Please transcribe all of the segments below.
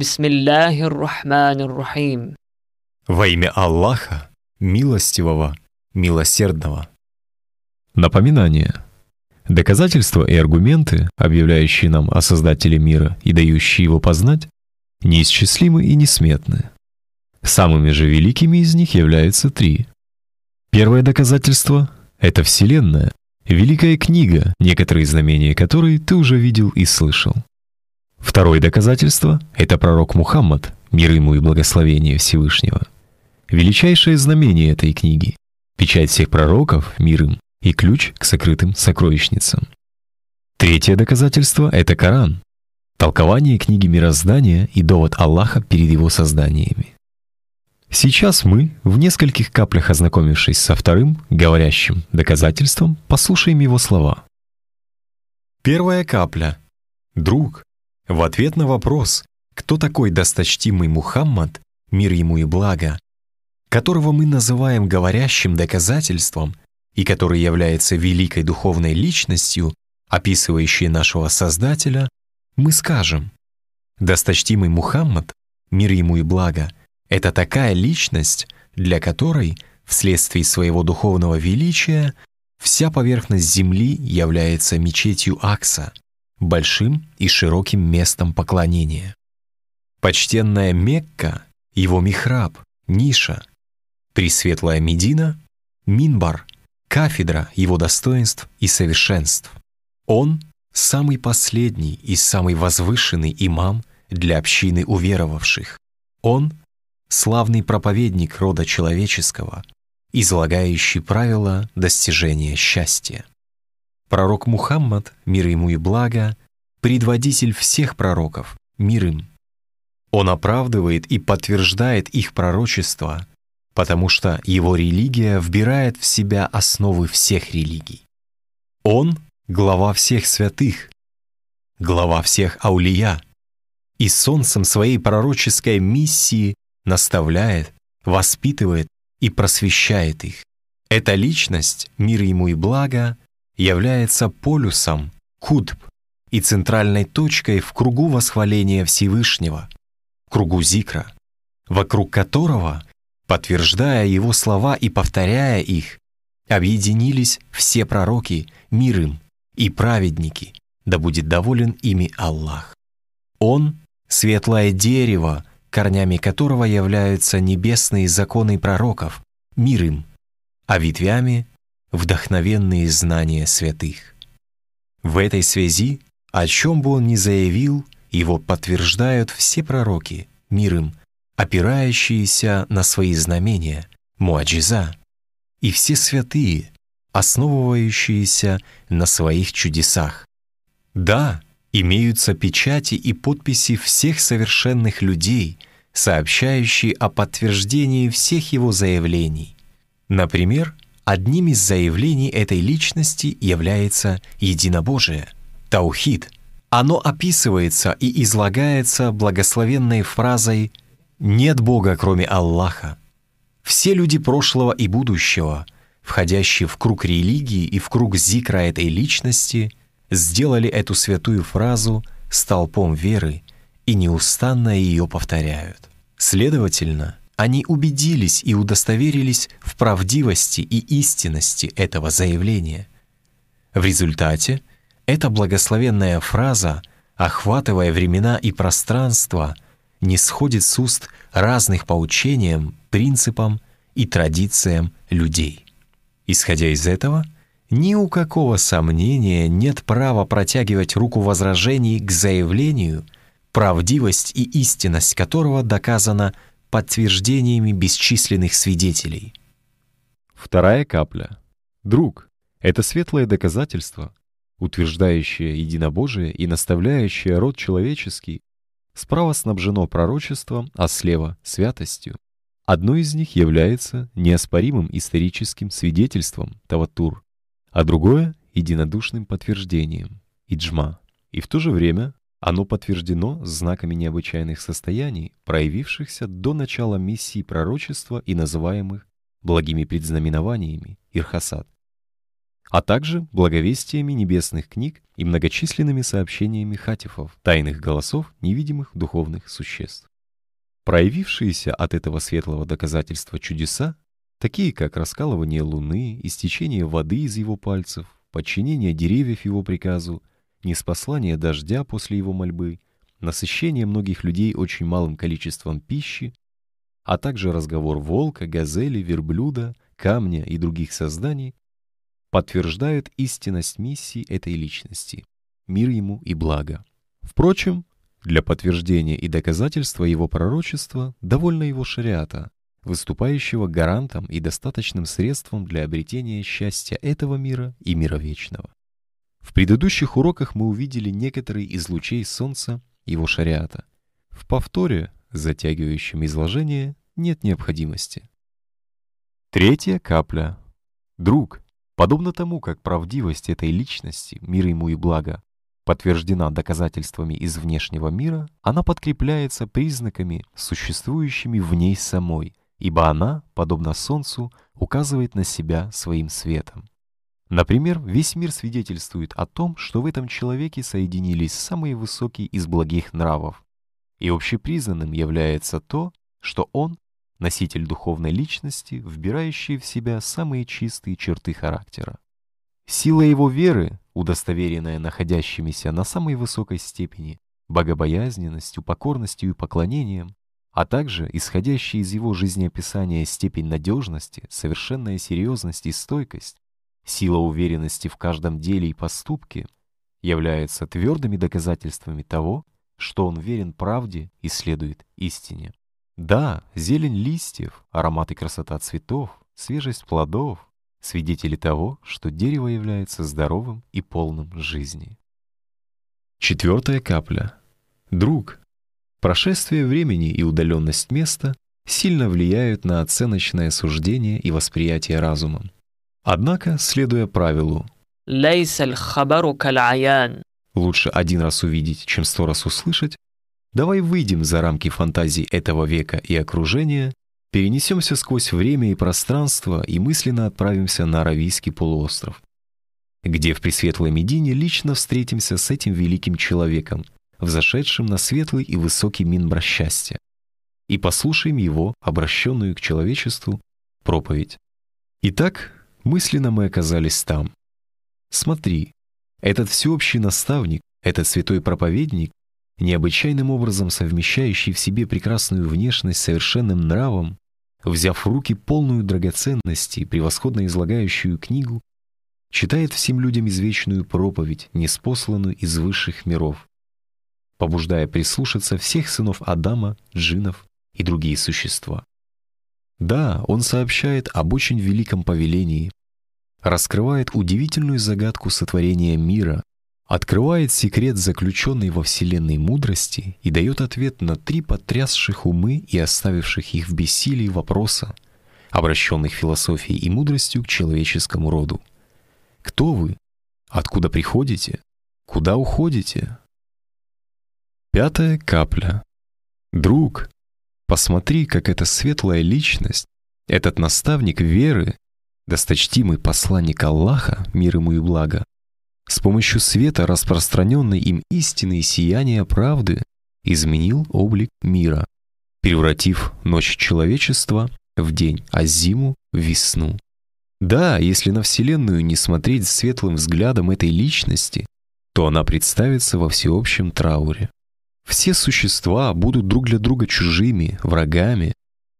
Бисмиллахир Рахманир Рахим. Во имя Аллаха, милостивого, милосердного. Напоминание. Доказательства и аргументы, объявляющие нам о Создателе мира и дающие его познать, неисчислимы и несметны. Самыми же великими из них являются три. Первое доказательство — это Вселенная, великая книга, некоторые знамения которой ты уже видел и слышал. Второе доказательство — это пророк Мухаммад, мир ему и благословение Всевышнего. Величайшее знамение этой книги — печать всех пророков, мир им, и ключ к сокрытым сокровищницам. Третье доказательство — это Коран, толкование книги мироздания и довод Аллаха перед его созданиями. Сейчас мы, в нескольких каплях ознакомившись со вторым, говорящим доказательством, послушаем его слова. Первая капля. Друг, в ответ на вопрос, кто такой досточтимый Мухаммад, мир ему и благо, которого мы называем говорящим доказательством и который является великой духовной личностью, описывающей нашего Создателя, мы скажем, досточтимый Мухаммад, мир ему и благо, это такая личность, для которой, вследствие своего духовного величия, вся поверхность Земли является мечетью Акса, большим и широким местом поклонения. Почтенная Мекка — его михраб, ниша, Пресветлая Медина — Минбар, кафедра его достоинств и совершенств. Он — самый последний и самый возвышенный имам для общины уверовавших. Он — славный проповедник рода человеческого, излагающий правила достижения счастья. Пророк Мухаммад, мир ему и благо, предводитель всех пророков, мир им. Он оправдывает и подтверждает их пророчество, потому что его религия вбирает в себя основы всех религий. Он — глава всех святых, глава всех аулия, и солнцем своей пророческой миссии наставляет, воспитывает и просвещает их. Эта личность, мир ему и благо, является полюсом, кудб, и центральной точкой в кругу восхваления Всевышнего, кругу зикра, вокруг которого, подтверждая его слова и повторяя их, объединились все пророки, мир им, и праведники, да будет доволен ими Аллах. Он — светлое дерево, корнями которого являются небесные законы пророков, мир им, а ветвями — вдохновенные знания святых. В этой связи о чем бы он ни заявил, его подтверждают все пророки, мир им, опирающиеся на свои знамения, муаджиза, и все святые, основывающиеся на своих чудесах. Да, имеются печати и подписи всех совершенных людей, сообщающие о подтверждении всех его заявлений. Например, одним из заявлений этой личности является единобожие — Таухид. Оно описывается и излагается благословенной фразой «Нет Бога, кроме Аллаха». Все люди прошлого и будущего, входящие в круг религии и в круг зикра этой личности, сделали эту святую фразу столпом веры и неустанно ее повторяют. Следовательно, они убедились и удостоверились в правдивости и истинности этого заявления. В результате эта благословенная фраза, охватывая времена и пространство, не сходит с уст разных по учениям, принципам и традициям людей. Исходя из этого, ни у какого сомнения нет права протягивать руку возражений к заявлению, правдивость и истинность которого доказана подтверждениями бесчисленных свидетелей. Вторая капля. Друг, это светлое доказательство, утверждающее единобожие и наставляющее род человеческий, справа снабжено пророчеством, а слева — святостью. Одно из них является неоспоримым историческим свидетельством Таватур, а другое — единодушным подтверждением Иджма. И в то же время оно подтверждено знаками необычайных состояний, проявившихся до начала миссии пророчества и называемых благими предзнаменованиями Ирхасад. а также благовестиями небесных книг и многочисленными сообщениями хатифов, тайных голосов невидимых духовных существ. Проявившиеся от этого светлого доказательства чудеса, такие как раскалывание луны, истечение воды из его пальцев, подчинение деревьев его приказу, неспослание дождя после его мольбы, насыщение многих людей очень малым количеством пищи, а также разговор волка, газели, верблюда, камня и других созданий, подтверждают истинность миссии этой личности, мир ему и благо. Впрочем, для подтверждения и доказательства его пророчества довольно его шариата, выступающего гарантом и достаточным средством для обретения счастья этого мира и мира вечного. В предыдущих уроках мы увидели некоторые из лучей солнца его шариата. В повторе, затягивающем изложение, нет необходимости. Третья капля. Друг, подобно тому, как правдивость этой личности, мир ему и благо, подтверждена доказательствами из внешнего мира, она подкрепляется признаками, существующими в ней самой, ибо она, подобно Солнцу, указывает на себя своим светом. Например, весь мир свидетельствует о том, что в этом человеке соединились самые высокие из благих нравов, и общепризнанным является то, что он — носитель духовной личности, вбирающий в себя самые чистые черты характера. Сила его веры, удостоверенная находящимися на самой высокой степени, богобоязненностью, покорностью и поклонением, а также исходящая из его жизнеописания степень надежности, совершенная серьезность и стойкость, сила уверенности в каждом деле и поступке, являются твердыми доказательствами того, что он верен правде и следует истине. Да, зелень листьев, аромат и красота цветов, свежесть плодов — свидетели того, что дерево является здоровым и полным жизни. Четвертая капля. Друг, Прошествие времени и удаленность места сильно влияют на оценочное суждение и восприятие разумом. Однако, следуя правилу «лучше один раз увидеть, чем сто раз услышать», давай выйдем за рамки фантазий этого века и окружения, перенесемся сквозь время и пространство и мысленно отправимся на Аравийский полуостров, где в Пресветлой Медине лично встретимся с этим великим человеком, взошедшим на светлый и высокий минбр счастья, и послушаем его, обращенную к человечеству, проповедь. Итак, мысленно мы оказались там. Смотри, этот всеобщий наставник, этот святой проповедник, необычайным образом совмещающий в себе прекрасную внешность с совершенным нравом, взяв в руки полную драгоценности, превосходно излагающую книгу, читает всем людям извечную проповедь, неспосланную из высших миров, побуждая прислушаться всех сынов Адама, джинов и другие существа. Да, он сообщает об очень великом повелении, раскрывает удивительную загадку сотворения мира, открывает секрет заключенной во Вселенной мудрости и дает ответ на три потрясших умы и оставивших их в бессилии вопроса, обращенных философией и мудростью к человеческому роду. Кто вы? Откуда приходите? Куда уходите? Пятая капля. Друг, посмотри, как эта светлая личность, этот наставник веры, досточтимый посланник Аллаха, мир ему и благо, с помощью света, распространенной им истины и сияния правды, изменил облик мира, превратив ночь человечества в день, а зиму — в весну. Да, если на Вселенную не смотреть светлым взглядом этой личности, то она представится во всеобщем трауре. Все существа будут друг для друга чужими, врагами,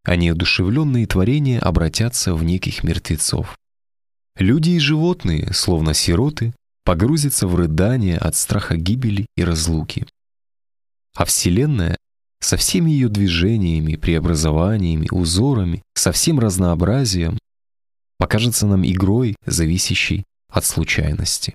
а неодушевленные творения обратятся в неких мертвецов. Люди и животные, словно сироты, погрузятся в рыдание от страха гибели и разлуки. А Вселенная со всеми ее движениями, преобразованиями, узорами, со всем разнообразием покажется нам игрой, зависящей от случайности.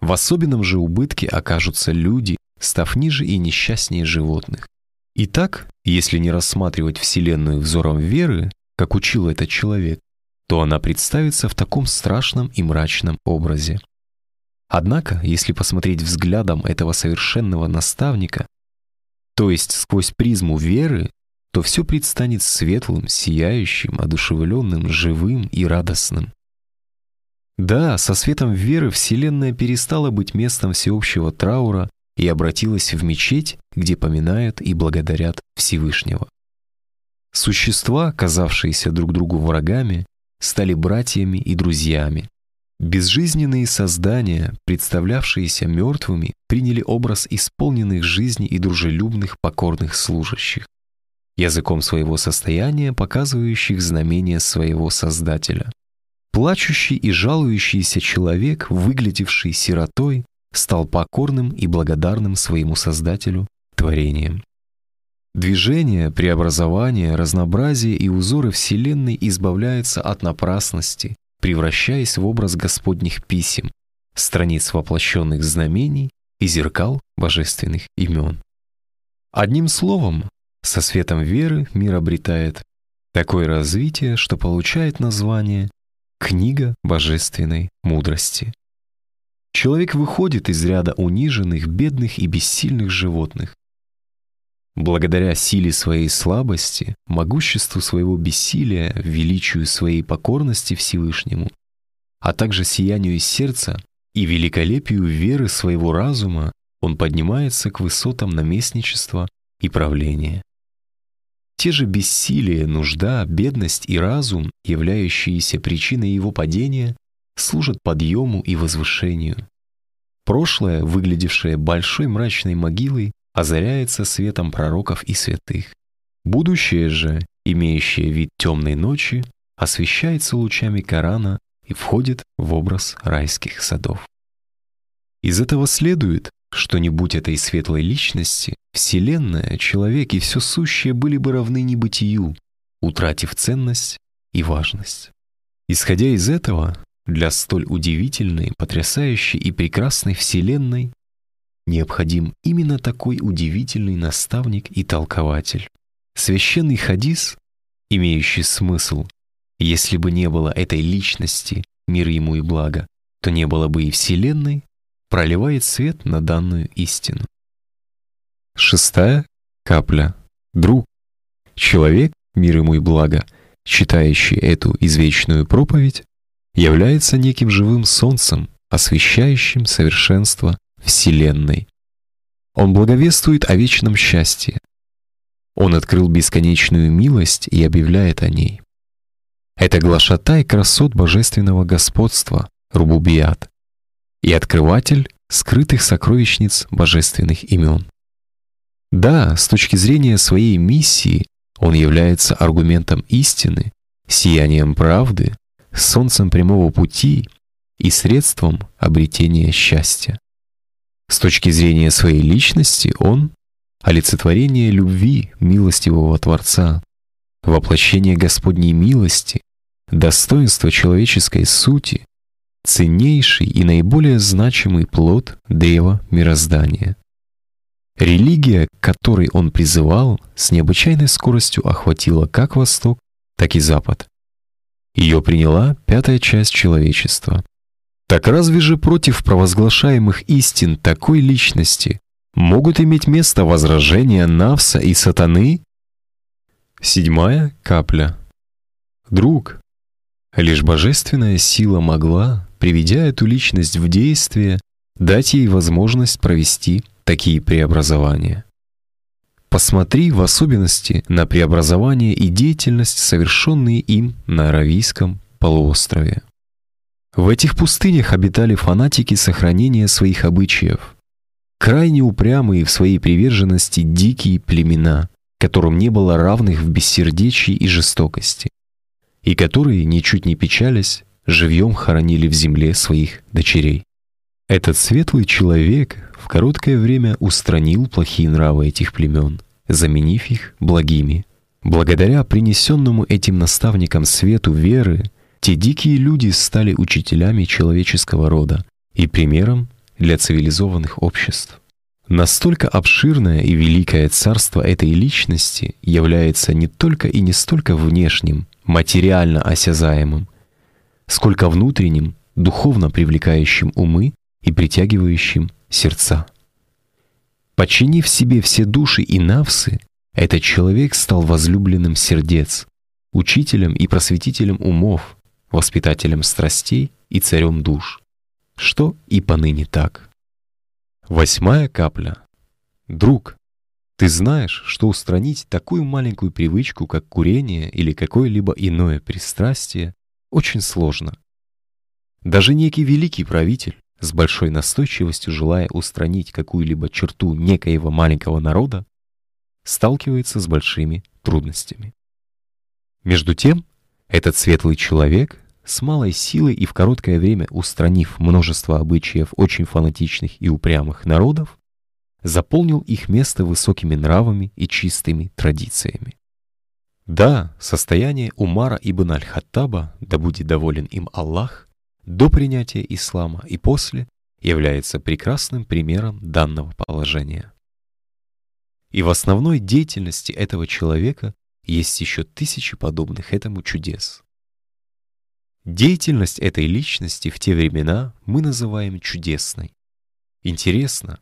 В особенном же убытке окажутся люди, став ниже и несчастнее животных. Итак, если не рассматривать Вселенную взором веры, как учил этот человек, то она представится в таком страшном и мрачном образе. Однако, если посмотреть взглядом этого совершенного наставника, то есть сквозь призму веры, то все предстанет светлым, сияющим, одушевленным, живым и радостным. Да, со светом веры Вселенная перестала быть местом всеобщего траура и обратилась в мечеть, где поминают и благодарят Всевышнего. Существа, казавшиеся друг другу врагами, стали братьями и друзьями. Безжизненные создания, представлявшиеся мертвыми, приняли образ исполненных жизни и дружелюбных покорных служащих, языком своего состояния показывающих знамения своего Создателя. Плачущий и жалующийся человек, выглядевший сиротой, стал покорным и благодарным своему Создателю творением. Движение, преобразование, разнообразие и узоры Вселенной избавляются от напрасности, превращаясь в образ Господних писем, страниц воплощенных знамений и зеркал божественных имен. Одним словом, со светом веры мир обретает такое развитие, что получает название «Книга божественной мудрости». Человек выходит из ряда униженных, бедных и бессильных животных, Благодаря силе своей слабости, могуществу своего бессилия, величию своей покорности Всевышнему, а также сиянию сердца и великолепию веры своего разума, он поднимается к высотам наместничества и правления. Те же бессилие, нужда, бедность и разум, являющиеся причиной его падения, служат подъему и возвышению. Прошлое, выглядевшее большой мрачной могилой, озаряется светом пророков и святых. Будущее же, имеющее вид темной ночи, освещается лучами Корана и входит в образ райских садов. Из этого следует, что не будь этой светлой личности, Вселенная, человек и все сущее были бы равны небытию, утратив ценность и важность. Исходя из этого, для столь удивительной, потрясающей и прекрасной Вселенной необходим именно такой удивительный наставник и толкователь. Священный хадис, имеющий смысл, если бы не было этой личности, мир ему и благо, то не было бы и Вселенной, проливает свет на данную истину. Шестая капля. Друг. Человек, мир ему и благо, читающий эту извечную проповедь, является неким живым солнцем, освещающим совершенство Вселенной. Он благовествует о вечном счастье. Он открыл бесконечную милость и объявляет о ней. Это глашатай красот божественного господства, Рубубият, и открыватель скрытых сокровищниц божественных имен. Да, с точки зрения своей миссии он является аргументом истины, сиянием правды, солнцем прямого пути и средством обретения счастья. С точки зрения своей личности он — олицетворение любви милостивого Творца, воплощение Господней милости, достоинство человеческой сути, ценнейший и наиболее значимый плод древа мироздания. Религия, к которой он призывал, с необычайной скоростью охватила как Восток, так и Запад. Ее приняла пятая часть человечества. Так разве же против провозглашаемых истин такой личности могут иметь место возражения Навса и Сатаны? Седьмая капля. Друг, лишь божественная сила могла, приведя эту личность в действие, дать ей возможность провести такие преобразования. Посмотри в особенности на преобразование и деятельность, совершенные им на Аравийском полуострове. В этих пустынях обитали фанатики сохранения своих обычаев, крайне упрямые в своей приверженности дикие племена, которым не было равных в бессердечии и жестокости, и которые, ничуть не печались, живьем хоронили в земле своих дочерей. Этот светлый человек в короткое время устранил плохие нравы этих племен, заменив их благими. Благодаря принесенному этим наставникам свету веры, те дикие люди стали учителями человеческого рода и примером для цивилизованных обществ. Настолько обширное и великое царство этой личности является не только и не столько внешним, материально осязаемым, сколько внутренним, духовно привлекающим умы и притягивающим сердца. Подчинив себе все души и навсы, этот человек стал возлюбленным сердец, учителем и просветителем умов, воспитателем страстей и царем душ, что и поныне так. Восьмая капля. Друг, ты знаешь, что устранить такую маленькую привычку, как курение или какое-либо иное пристрастие, очень сложно. Даже некий великий правитель, с большой настойчивостью желая устранить какую-либо черту некоего маленького народа, сталкивается с большими трудностями. Между тем, этот светлый человек с малой силой и в короткое время устранив множество обычаев очень фанатичных и упрямых народов, заполнил их место высокими нравами и чистыми традициями. Да, состояние Умара ибн аль-Хаттаба, да будет доволен им Аллах, до принятия ислама и после является прекрасным примером данного положения. И в основной деятельности этого человека есть еще тысячи подобных этому чудес. Деятельность этой личности в те времена мы называем чудесной. Интересно,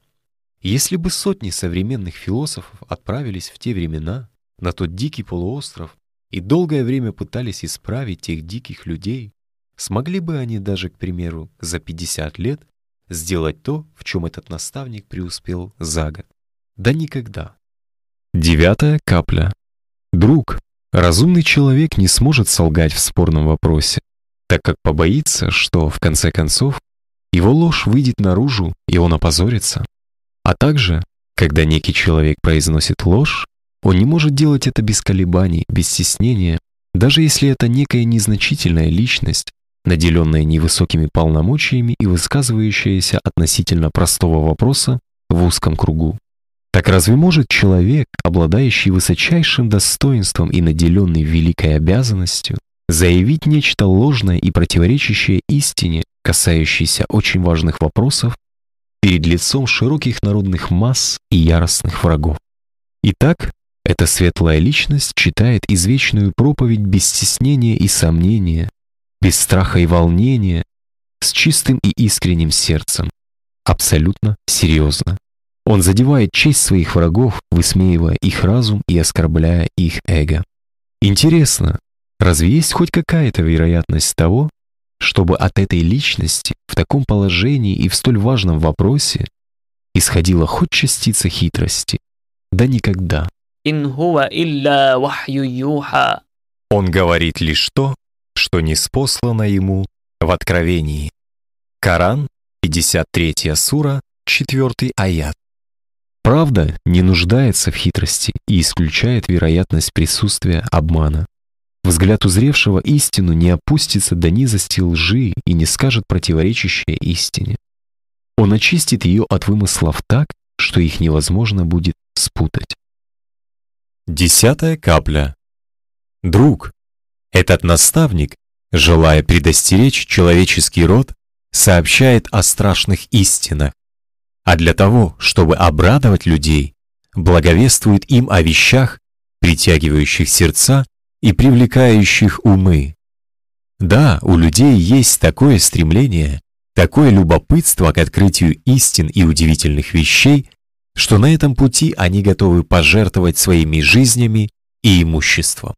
если бы сотни современных философов отправились в те времена на тот дикий полуостров и долгое время пытались исправить тех диких людей, смогли бы они даже, к примеру, за 50 лет сделать то, в чем этот наставник преуспел за год? Да никогда. Девятая капля. Друг, разумный человек не сможет солгать в спорном вопросе, так как побоится, что, в конце концов, его ложь выйдет наружу, и он опозорится. А также, когда некий человек произносит ложь, он не может делать это без колебаний, без стеснения, даже если это некая незначительная личность, наделенная невысокими полномочиями и высказывающаяся относительно простого вопроса в узком кругу. Так разве может человек, обладающий высочайшим достоинством и наделенный великой обязанностью, заявить нечто ложное и противоречащее истине, касающейся очень важных вопросов, перед лицом широких народных масс и яростных врагов? Итак, эта светлая личность читает извечную проповедь без стеснения и сомнения, без страха и волнения, с чистым и искренним сердцем, абсолютно серьезно. Он задевает честь своих врагов, высмеивая их разум и оскорбляя их эго. Интересно, разве есть хоть какая-то вероятность того, чтобы от этой личности в таком положении и в столь важном вопросе исходила хоть частица хитрости? Да никогда. Он говорит лишь то, что не спослано ему в Откровении. Коран, 53 сура, 4 аят. Правда не нуждается в хитрости и исключает вероятность присутствия обмана. Взгляд узревшего истину не опустится до низости лжи и не скажет противоречащее истине. Он очистит ее от вымыслов так, что их невозможно будет спутать. Десятая капля. Друг, этот наставник, желая предостеречь человеческий род, сообщает о страшных истинах, а для того, чтобы обрадовать людей, благовествует им о вещах, притягивающих сердца и привлекающих умы. Да, у людей есть такое стремление, такое любопытство к открытию истин и удивительных вещей, что на этом пути они готовы пожертвовать своими жизнями и имуществом.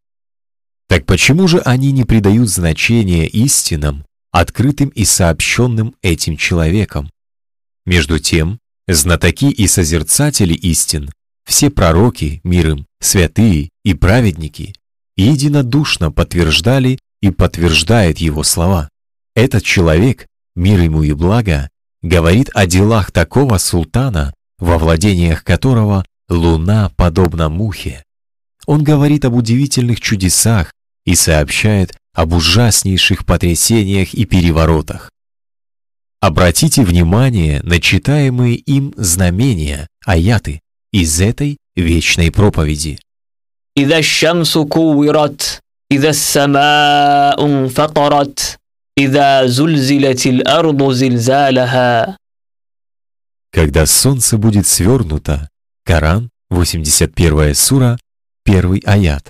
Так почему же они не придают значения истинам, открытым и сообщенным этим человеком? Между тем, знатоки и созерцатели истин, все пророки, мир им, святые и праведники, единодушно подтверждали и подтверждает его слова. Этот человек, мир ему и благо, говорит о делах такого султана, во владениях которого луна подобна мухе. Он говорит об удивительных чудесах и сообщает об ужаснейших потрясениях и переворотах. Обратите внимание на читаемые им знамения, аяты, из этой вечной проповеди. إذا الشمس كورت إذا السماء انفطرت إذا زلزلت الأرض زلزالها Когда солнце будет свернуто, Коран, 81 сура, 1 аят.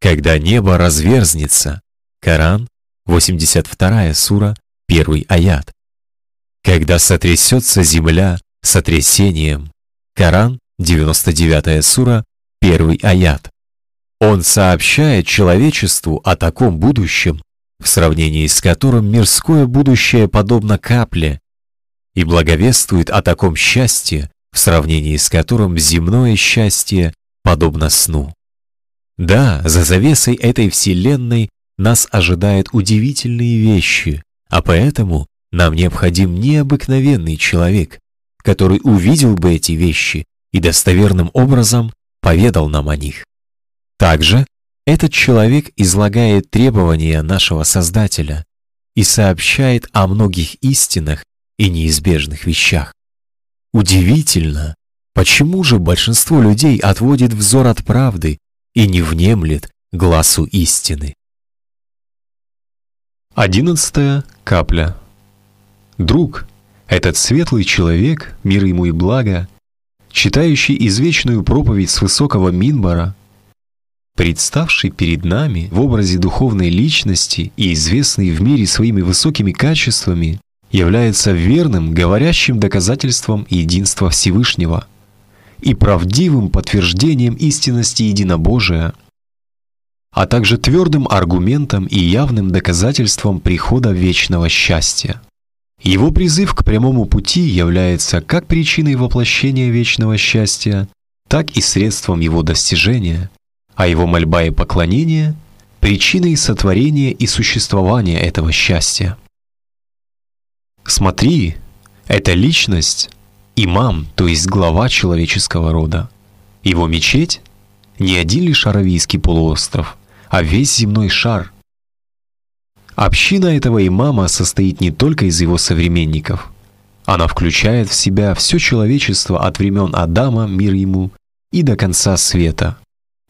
Когда небо разверзнется, Коран, 82 сура, 1 аят. Когда сотрясется земля сотрясением. Коран, 99 сура, 1 аят. Он сообщает человечеству о таком будущем, в сравнении с которым мирское будущее подобно капле, и благовествует о таком счастье, в сравнении с которым земное счастье подобно сну. Да, за завесой этой вселенной нас ожидают удивительные вещи, а поэтому нам необходим необыкновенный человек, который увидел бы эти вещи и достоверным образом поведал нам о них. Также этот человек излагает требования нашего Создателя и сообщает о многих истинах и неизбежных вещах. Удивительно, почему же большинство людей отводит взор от правды и не внемлет глазу истины. Одиннадцатая капля. Друг, этот светлый человек, мир ему и благо, читающий извечную проповедь с высокого Минбара, представший перед нами в образе духовной личности и известный в мире своими высокими качествами, является верным, говорящим доказательством единства Всевышнего и правдивым подтверждением истинности единобожия, а также твердым аргументом и явным доказательством прихода вечного счастья. Его призыв к прямому пути является как причиной воплощения вечного счастья, так и средством его достижения, а его мольба и поклонение – причиной сотворения и существования этого счастья. Смотри, эта личность – имам, то есть глава человеческого рода. Его мечеть – не один лишь Аравийский полуостров, а весь земной шар – Община этого имама состоит не только из его современников. Она включает в себя все человечество от времен Адама, мир ему, и до конца света.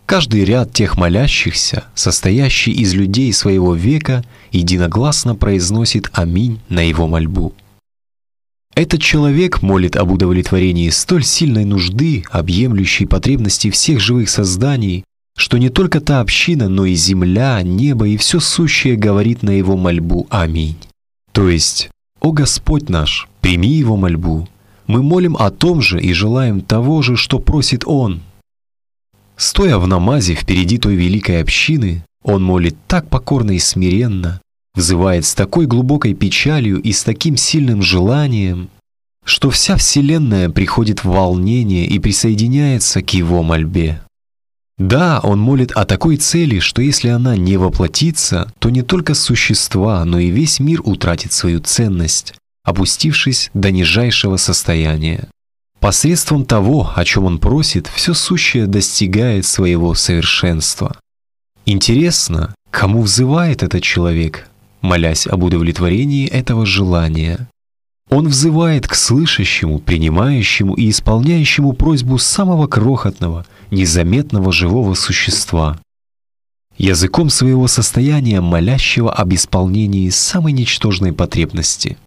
Каждый ряд тех молящихся, состоящий из людей своего века, единогласно произносит «Аминь» на его мольбу. Этот человек молит об удовлетворении столь сильной нужды, объемлющей потребности всех живых созданий, что не только та община, но и земля, небо и все сущее говорит на его мольбу «Аминь». То есть, «О Господь наш, прими его мольбу». Мы молим о том же и желаем того же, что просит Он. Стоя в намазе впереди той великой общины, он молит так покорно и смиренно, взывает с такой глубокой печалью и с таким сильным желанием, что вся Вселенная приходит в волнение и присоединяется к его мольбе. Да, он молит о такой цели, что если она не воплотится, то не только существа, но и весь мир утратит свою ценность, опустившись до нижайшего состояния. Посредством того, о чем он просит, все сущее достигает своего совершенства. Интересно, кому взывает этот человек, молясь об удовлетворении этого желания? Он взывает к слышащему, принимающему и исполняющему просьбу самого крохотного, незаметного живого существа. Языком своего состояния молящего об исполнении самой ничтожной потребности.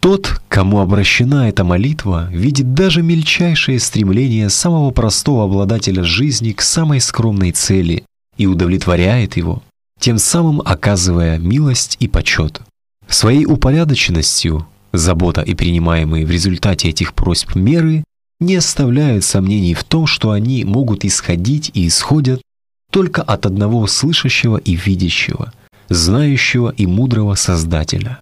Тот, кому обращена эта молитва, видит даже мельчайшее стремление самого простого обладателя жизни к самой скромной цели и удовлетворяет его, тем самым оказывая милость и почет. Своей упорядоченностью Забота и принимаемые в результате этих просьб меры не оставляют сомнений в том, что они могут исходить и исходят только от одного слышащего и видящего, знающего и мудрого Создателя.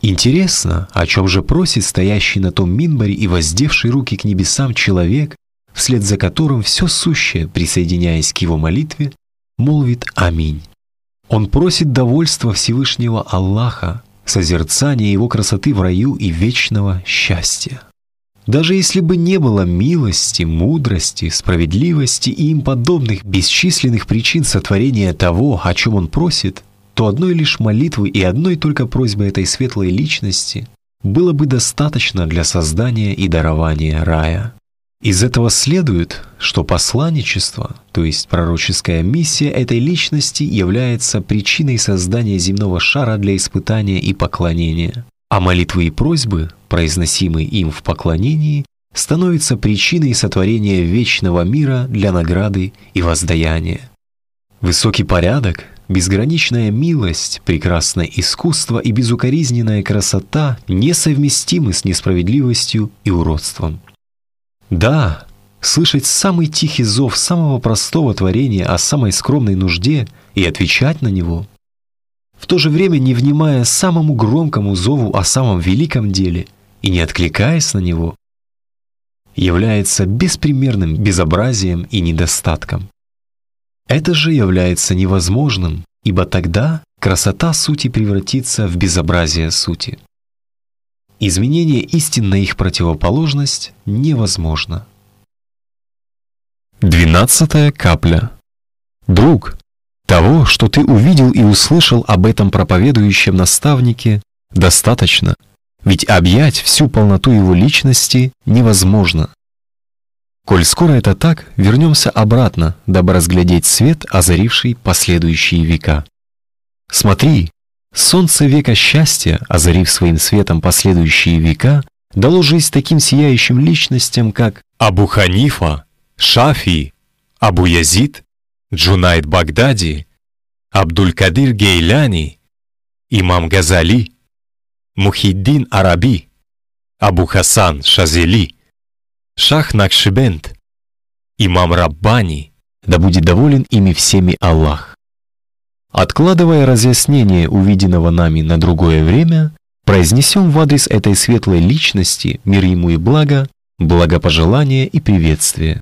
Интересно, о чем же просит стоящий на том минбаре и воздевший руки к небесам человек, вслед за которым все сущее, присоединяясь к его молитве, молвит «Аминь». Он просит довольства Всевышнего Аллаха, созерцания Его красоты в раю и вечного счастья. Даже если бы не было милости, мудрости, справедливости и им подобных бесчисленных причин сотворения того, о чем он просит, то одной лишь молитвы и одной только просьбы этой светлой личности было бы достаточно для создания и дарования рая. Из этого следует, что посланничество, то есть пророческая миссия этой личности является причиной создания земного шара для испытания и поклонения, а молитвы и просьбы, произносимые им в поклонении, становятся причиной сотворения вечного мира для награды и воздаяния. Высокий порядок, безграничная милость, прекрасное искусство и безукоризненная красота несовместимы с несправедливостью и уродством. Да, слышать самый тихий зов самого простого творения о самой скромной нужде и отвечать на него. в то же время не внимая самому громкому зову о самом великом деле и не откликаясь на него, является беспримерным безобразием и недостатком. Это же является невозможным, ибо тогда красота сути превратится в безобразие сути. Изменение истин на их противоположность невозможно. Двенадцатая капля. Друг, того, что ты увидел и услышал об этом проповедующем наставнике, достаточно, ведь объять всю полноту его личности невозможно. Коль скоро это так, вернемся обратно, дабы разглядеть свет, озаривший последующие века. Смотри, солнце века счастья, озарив своим светом последующие века, дало жизнь таким сияющим личностям, как Абу Ханифа, Шафи, Абу Язид, Джунайд Багдади, Абдуль-Кадир Гейляни, Имам Газали, Мухиддин Араби, Абу Хасан Шазели, Шах Накшибенд, Имам Раббани, да будет доволен ими всеми Аллах. Откладывая разъяснение увиденного нами на другое время, произнесем в адрес этой светлой личности, мир ему и благо, благопожелание и приветствие.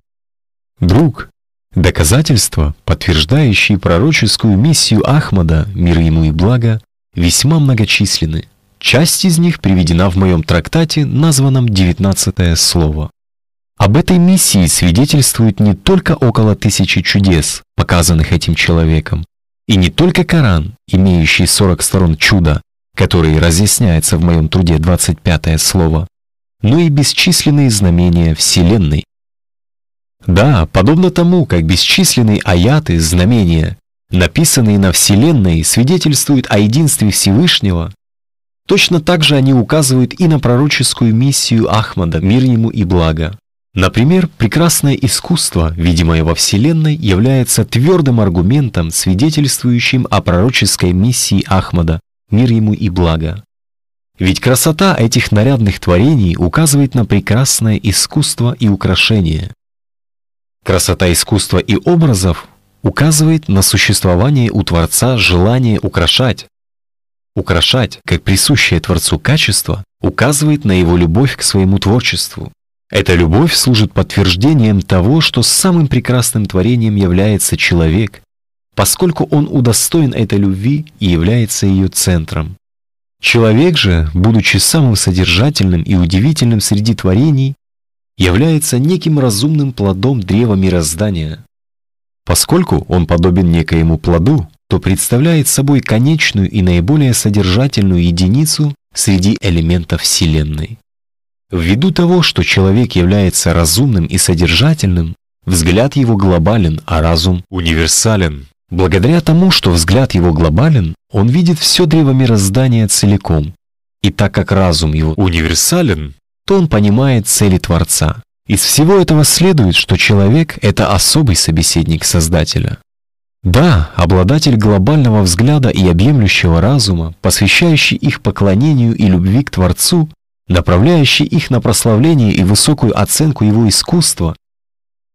Друг, доказательства, подтверждающие пророческую миссию Ахмада, мир ему и благо, весьма многочисленны. Часть из них приведена в моем трактате, названном «Девятнадцатое слово». Об этой миссии свидетельствует не только около тысячи чудес, показанных этим человеком, и не только Коран, имеющий 40 сторон чуда, который разъясняется в моем труде 25 слово, но и бесчисленные знамения Вселенной. Да, подобно тому, как бесчисленные аяты, знамения, написанные на Вселенной, свидетельствуют о единстве Всевышнего, точно так же они указывают и на пророческую миссию Ахмада, мир ему и благо. Например, прекрасное искусство, видимое во Вселенной, является твердым аргументом, свидетельствующим о пророческой миссии Ахмада, мир ему и благо. Ведь красота этих нарядных творений указывает на прекрасное искусство и украшение. Красота искусства и образов указывает на существование у Творца желания украшать. Украшать, как присущее Творцу качество, указывает на его любовь к своему творчеству. Эта любовь служит подтверждением того, что самым прекрасным творением является человек, поскольку он удостоен этой любви и является ее центром. Человек же, будучи самым содержательным и удивительным среди творений, является неким разумным плодом древа мироздания. Поскольку он подобен некоему плоду, то представляет собой конечную и наиболее содержательную единицу среди элементов Вселенной. Ввиду того, что человек является разумным и содержательным, взгляд его глобален, а разум универсален. Благодаря тому, что взгляд его глобален, он видит все древо мироздания целиком. И так как разум его универсален, то он понимает цели Творца. Из всего этого следует, что человек — это особый собеседник Создателя. Да, обладатель глобального взгляда и объемлющего разума, посвящающий их поклонению и любви к Творцу, направляющий их на прославление и высокую оценку его искусства,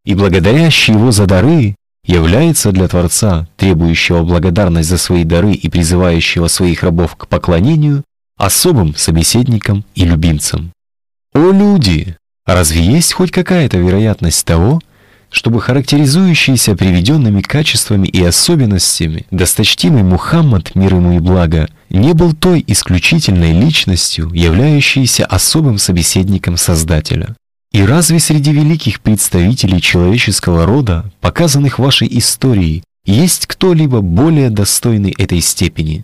и благодарящий его за дары, является для Творца, требующего благодарность за свои дары и призывающего своих рабов к поклонению, особым собеседником и любимцем. О люди! Разве есть хоть какая-то вероятность того, чтобы характеризующийся приведенными качествами и особенностями досточтимый Мухаммад, мир ему и благо, не был той исключительной личностью, являющейся особым собеседником Создателя. И разве среди великих представителей человеческого рода, показанных вашей историей, есть кто-либо более достойный этой степени?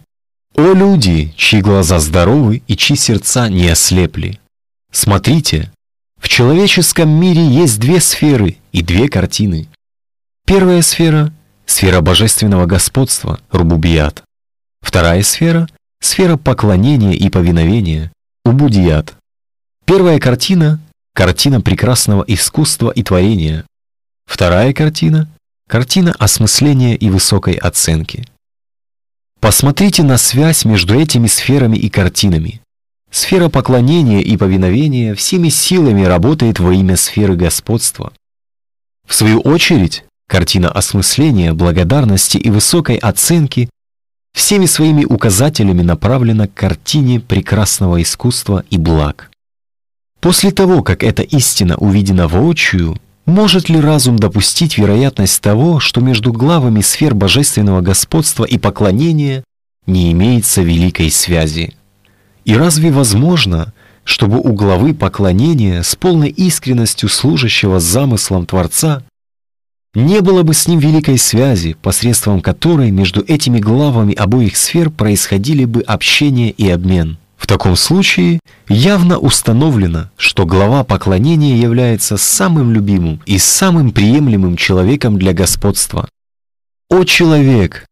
О люди, чьи глаза здоровы и чьи сердца не ослепли! Смотрите, в человеческом мире есть две сферы и две картины. Первая сфера – сфера божественного господства, рубубият. Вторая сфера – сфера поклонения и повиновения, убудият. Первая картина – картина прекрасного искусства и творения. Вторая картина – картина осмысления и высокой оценки. Посмотрите на связь между этими сферами и картинами. Сфера поклонения и повиновения всеми силами работает во имя сферы господства. В свою очередь, картина осмысления, благодарности и высокой оценки всеми своими указателями направлена к картине прекрасного искусства и благ. После того, как эта истина увидена воочию, может ли разум допустить вероятность того, что между главами сфер божественного господства и поклонения не имеется великой связи? И разве возможно, чтобы у главы поклонения с полной искренностью служащего замыслом Творца не было бы с ним великой связи, посредством которой между этими главами обоих сфер происходили бы общение и обмен? В таком случае явно установлено, что глава поклонения является самым любимым и самым приемлемым человеком для господства. О человек!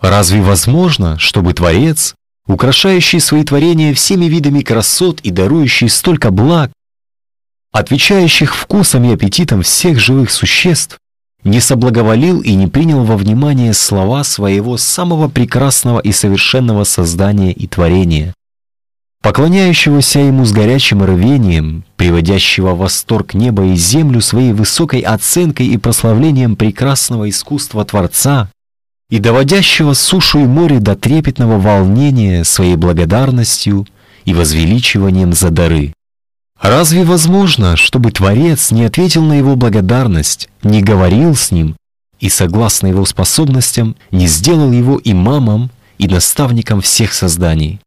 Разве возможно, чтобы Творец, украшающий свои творения всеми видами красот и дарующий столько благ, отвечающих вкусом и аппетитом всех живых существ, не соблаговолил и не принял во внимание слова своего самого прекрасного и совершенного создания и творения, поклоняющегося ему с горячим рвением, приводящего в восторг небо и землю своей высокой оценкой и прославлением прекрасного искусства Творца и доводящего сушу и море до трепетного волнения своей благодарностью и возвеличиванием за дары. Разве возможно, чтобы Творец не ответил на его благодарность, не говорил с ним и, согласно его способностям, не сделал его имамом и наставником всех созданий?